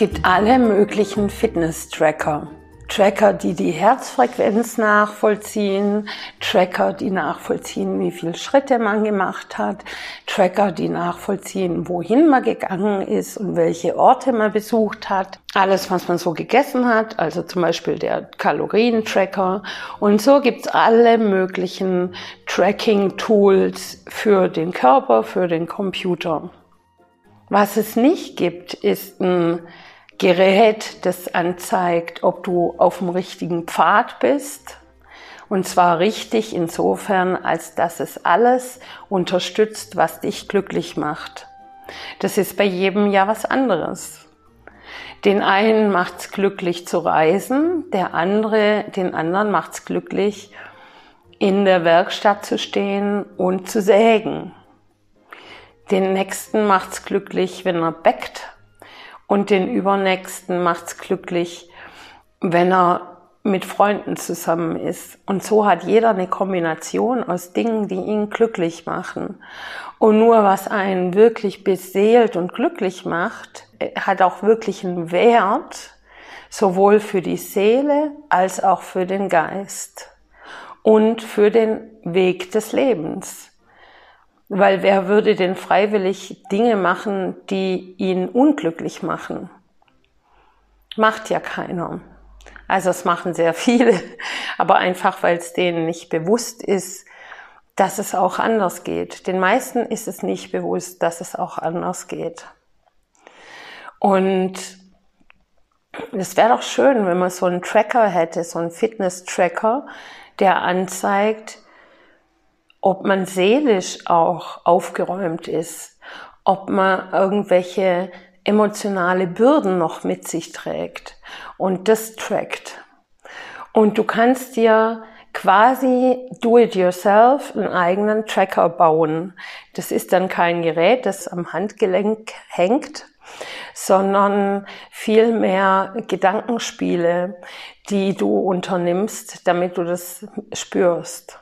gibt alle möglichen Fitness-Tracker. Tracker, die die Herzfrequenz nachvollziehen, Tracker, die nachvollziehen, wie viele Schritte man gemacht hat, Tracker, die nachvollziehen, wohin man gegangen ist und welche Orte man besucht hat, alles, was man so gegessen hat, also zum Beispiel der Kalorientracker. Und so gibt's alle möglichen Tracking-Tools für den Körper, für den Computer. Was es nicht gibt, ist ein Gerät, das anzeigt, ob du auf dem richtigen Pfad bist. Und zwar richtig insofern, als dass es alles unterstützt, was dich glücklich macht. Das ist bei jedem ja was anderes. Den einen macht's glücklich zu reisen, der andere, den anderen macht's glücklich, in der Werkstatt zu stehen und zu sägen. Den nächsten macht's glücklich, wenn er bäckt und den übernächsten macht's glücklich, wenn er mit Freunden zusammen ist. Und so hat jeder eine Kombination aus Dingen, die ihn glücklich machen. Und nur was einen wirklich beseelt und glücklich macht, hat auch wirklich einen Wert, sowohl für die Seele als auch für den Geist und für den Weg des Lebens. Weil wer würde denn freiwillig Dinge machen, die ihn unglücklich machen? Macht ja keiner. Also es machen sehr viele, aber einfach, weil es denen nicht bewusst ist, dass es auch anders geht. Den meisten ist es nicht bewusst, dass es auch anders geht. Und es wäre doch schön, wenn man so einen Tracker hätte, so einen Fitness-Tracker, der anzeigt, ob man seelisch auch aufgeräumt ist, ob man irgendwelche emotionale Bürden noch mit sich trägt und das trackt. Und du kannst dir quasi do it yourself einen eigenen Tracker bauen. Das ist dann kein Gerät, das am Handgelenk hängt, sondern vielmehr Gedankenspiele, die du unternimmst, damit du das spürst.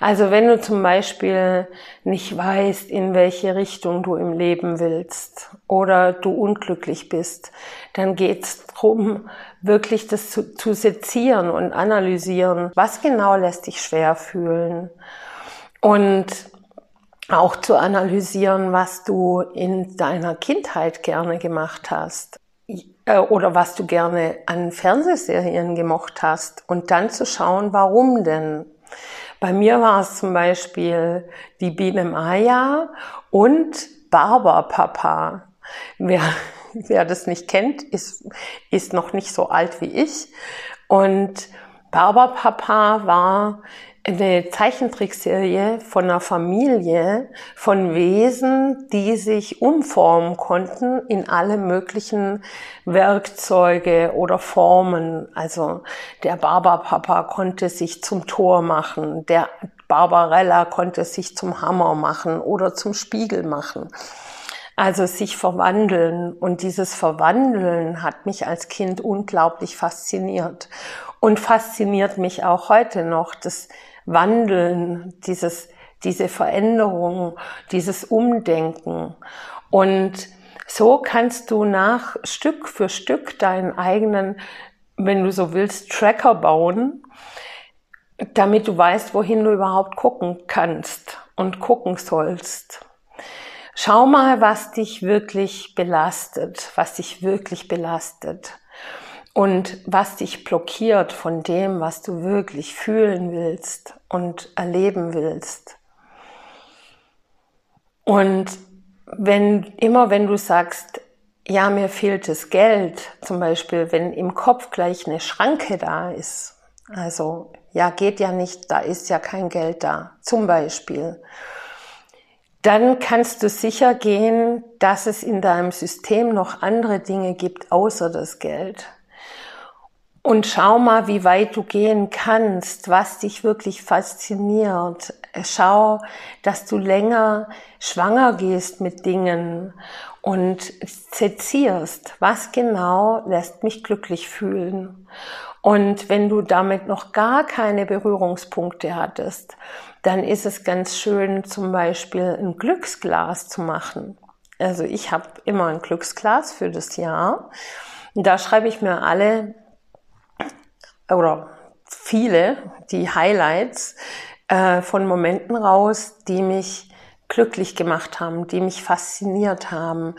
Also wenn du zum Beispiel nicht weißt, in welche Richtung du im Leben willst oder du unglücklich bist, dann geht es darum, wirklich das zu, zu sezieren und analysieren, was genau lässt dich schwer fühlen. Und auch zu analysieren, was du in deiner Kindheit gerne gemacht hast äh, oder was du gerne an Fernsehserien gemocht hast. Und dann zu schauen, warum denn bei mir war es zum Beispiel die Biene Maya und Barberpapa. Wer, wer das nicht kennt, ist, ist noch nicht so alt wie ich. Und Barberpapa war eine Zeichentrickserie von einer Familie von Wesen, die sich umformen konnten in alle möglichen Werkzeuge oder Formen. Also der Barberpapa konnte sich zum Tor machen, der Barbarella konnte sich zum Hammer machen oder zum Spiegel machen. Also sich verwandeln. Und dieses Verwandeln hat mich als Kind unglaublich fasziniert und fasziniert mich auch heute noch. Das Wandeln, dieses, diese Veränderung, dieses Umdenken. Und so kannst du nach Stück für Stück deinen eigenen, wenn du so willst, Tracker bauen, damit du weißt, wohin du überhaupt gucken kannst und gucken sollst. Schau mal, was dich wirklich belastet, was dich wirklich belastet und was dich blockiert von dem, was du wirklich fühlen willst und erleben willst. Und wenn, immer wenn du sagst, ja, mir fehlt das Geld, zum Beispiel, wenn im Kopf gleich eine Schranke da ist, also, ja, geht ja nicht, da ist ja kein Geld da, zum Beispiel, dann kannst du sicher gehen, dass es in deinem System noch andere Dinge gibt außer das Geld. Und schau mal, wie weit du gehen kannst, was dich wirklich fasziniert. Schau, dass du länger schwanger gehst mit Dingen und sezierst, was genau lässt mich glücklich fühlen. Und wenn du damit noch gar keine Berührungspunkte hattest, dann ist es ganz schön, zum Beispiel ein Glücksglas zu machen. Also ich habe immer ein Glücksglas für das Jahr. Da schreibe ich mir alle oder viele, die Highlights äh, von Momenten raus, die mich glücklich gemacht haben, die mich fasziniert haben,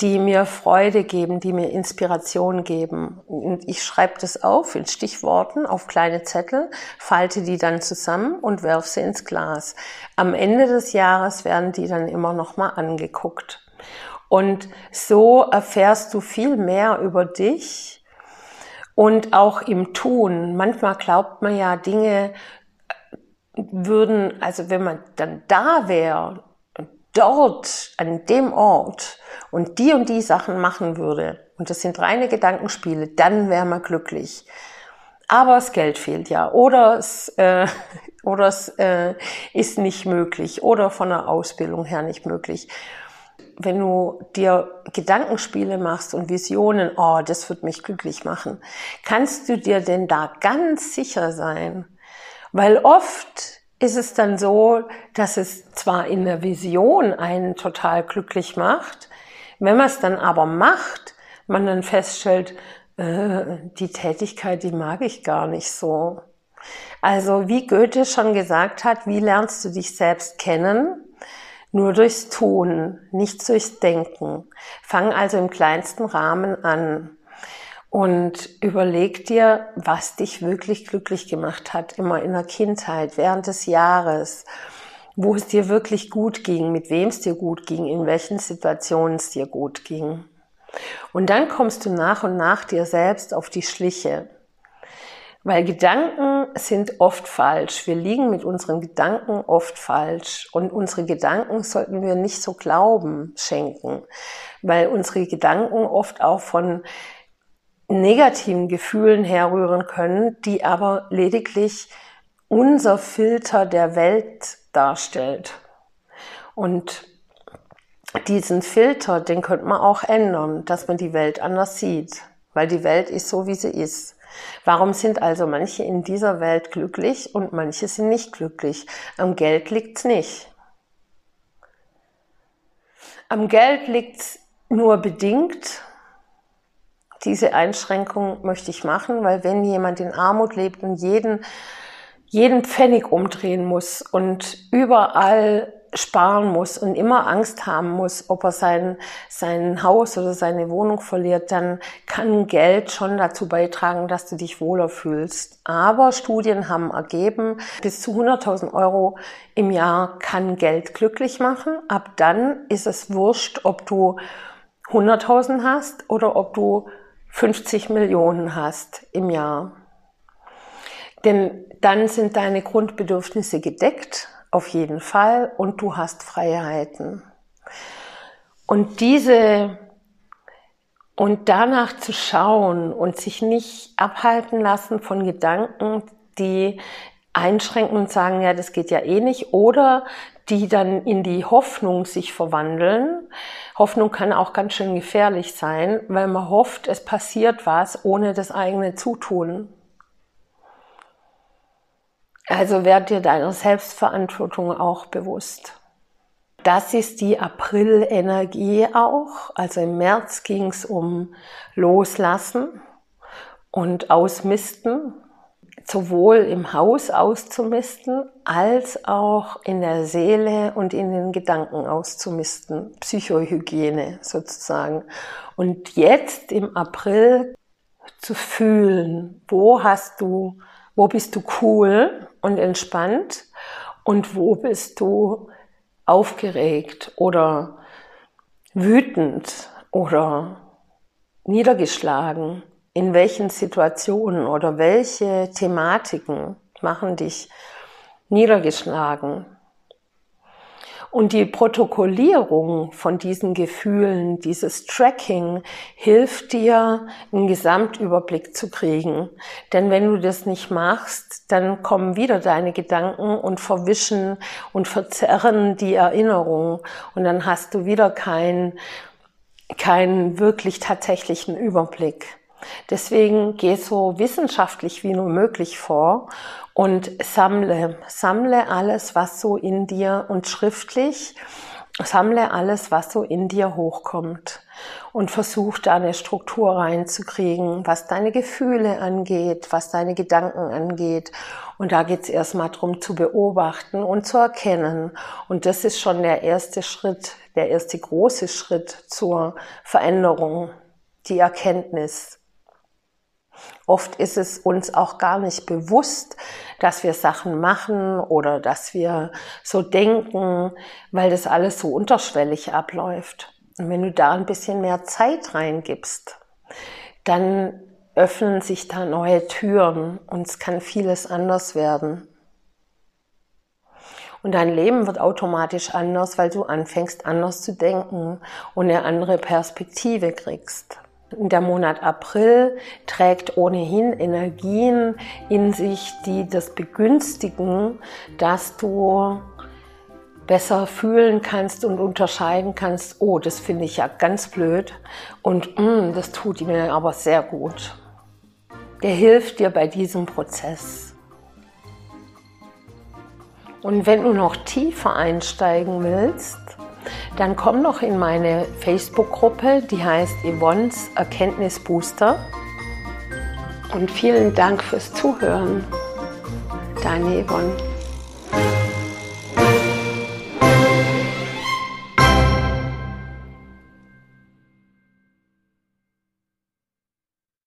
die mir Freude geben, die mir Inspiration geben. Und ich schreibe das auf in Stichworten auf kleine Zettel, falte die dann zusammen und werfe sie ins Glas. Am Ende des Jahres werden die dann immer noch mal angeguckt. Und so erfährst du viel mehr über dich und auch im Tun. Manchmal glaubt man ja, Dinge würden, also wenn man dann da wäre, dort, an dem Ort und die und die Sachen machen würde, und das sind reine Gedankenspiele, dann wäre man glücklich. Aber das Geld fehlt ja. Oder es, äh, oder es äh, ist nicht möglich. Oder von der Ausbildung her nicht möglich. Wenn du dir Gedankenspiele machst und Visionen, oh, das wird mich glücklich machen, kannst du dir denn da ganz sicher sein? Weil oft ist es dann so, dass es zwar in der Vision einen total glücklich macht, wenn man es dann aber macht, man dann feststellt, äh, die Tätigkeit, die mag ich gar nicht so. Also wie Goethe schon gesagt hat, wie lernst du dich selbst kennen? Nur durchs Tun, nicht durchs Denken. Fang also im kleinsten Rahmen an und überleg dir, was dich wirklich glücklich gemacht hat, immer in der Kindheit, während des Jahres, wo es dir wirklich gut ging, mit wem es dir gut ging, in welchen Situationen es dir gut ging. Und dann kommst du nach und nach dir selbst auf die Schliche. Weil Gedanken sind oft falsch. Wir liegen mit unseren Gedanken oft falsch. Und unsere Gedanken sollten wir nicht so Glauben schenken. Weil unsere Gedanken oft auch von negativen Gefühlen herrühren können, die aber lediglich unser Filter der Welt darstellt. Und diesen Filter, den könnte man auch ändern, dass man die Welt anders sieht, weil die Welt ist so, wie sie ist. Warum sind also manche in dieser Welt glücklich und manche sind nicht glücklich? Am Geld liegt's nicht. Am Geld liegt's nur bedingt, diese Einschränkung möchte ich machen, weil wenn jemand in Armut lebt und jeden, jeden Pfennig umdrehen muss und überall sparen muss und immer Angst haben muss, ob er sein, sein Haus oder seine Wohnung verliert, dann kann Geld schon dazu beitragen, dass du dich wohler fühlst. Aber Studien haben ergeben, bis zu 100.000 Euro im Jahr kann Geld glücklich machen. Ab dann ist es wurscht, ob du 100.000 hast oder ob du 50 Millionen hast im Jahr. Denn dann sind deine Grundbedürfnisse gedeckt, auf jeden Fall, und du hast Freiheiten. Und diese, und danach zu schauen und sich nicht abhalten lassen von Gedanken, die einschränken und sagen, ja, das geht ja eh nicht, oder die dann in die Hoffnung sich verwandeln. Hoffnung kann auch ganz schön gefährlich sein, weil man hofft, es passiert was ohne das eigene Zutun. Also werd dir deiner Selbstverantwortung auch bewusst. Das ist die April-Energie auch. Also im März ging es um Loslassen und Ausmisten sowohl im Haus auszumisten, als auch in der Seele und in den Gedanken auszumisten. Psychohygiene sozusagen. Und jetzt im April zu fühlen, wo hast du, wo bist du cool und entspannt und wo bist du aufgeregt oder wütend oder niedergeschlagen in welchen Situationen oder welche Thematiken machen dich niedergeschlagen. Und die Protokollierung von diesen Gefühlen, dieses Tracking hilft dir, einen Gesamtüberblick zu kriegen. Denn wenn du das nicht machst, dann kommen wieder deine Gedanken und verwischen und verzerren die Erinnerung. Und dann hast du wieder keinen, keinen wirklich tatsächlichen Überblick. Deswegen geh so wissenschaftlich wie nur möglich vor und sammle, sammle alles, was so in dir und schriftlich Sammle alles, was so in dir hochkommt und versuch da eine Struktur reinzukriegen, was deine Gefühle angeht, was deine Gedanken angeht. Und da geht's erstmal drum zu beobachten und zu erkennen. Und das ist schon der erste Schritt, der erste große Schritt zur Veränderung, die Erkenntnis. Oft ist es uns auch gar nicht bewusst, dass wir Sachen machen oder dass wir so denken, weil das alles so unterschwellig abläuft. Und wenn du da ein bisschen mehr Zeit reingibst, dann öffnen sich da neue Türen und es kann vieles anders werden. Und dein Leben wird automatisch anders, weil du anfängst anders zu denken und eine andere Perspektive kriegst. Der Monat April trägt ohnehin Energien in sich, die das begünstigen, dass du besser fühlen kannst und unterscheiden kannst, oh, das finde ich ja ganz blöd und mm, das tut mir aber sehr gut. Der hilft dir bei diesem Prozess. Und wenn du noch tiefer einsteigen willst, dann komm doch in meine Facebook-Gruppe, die heißt Yvonne's Erkenntnisbooster. Und vielen Dank fürs Zuhören. Deine Yvonne.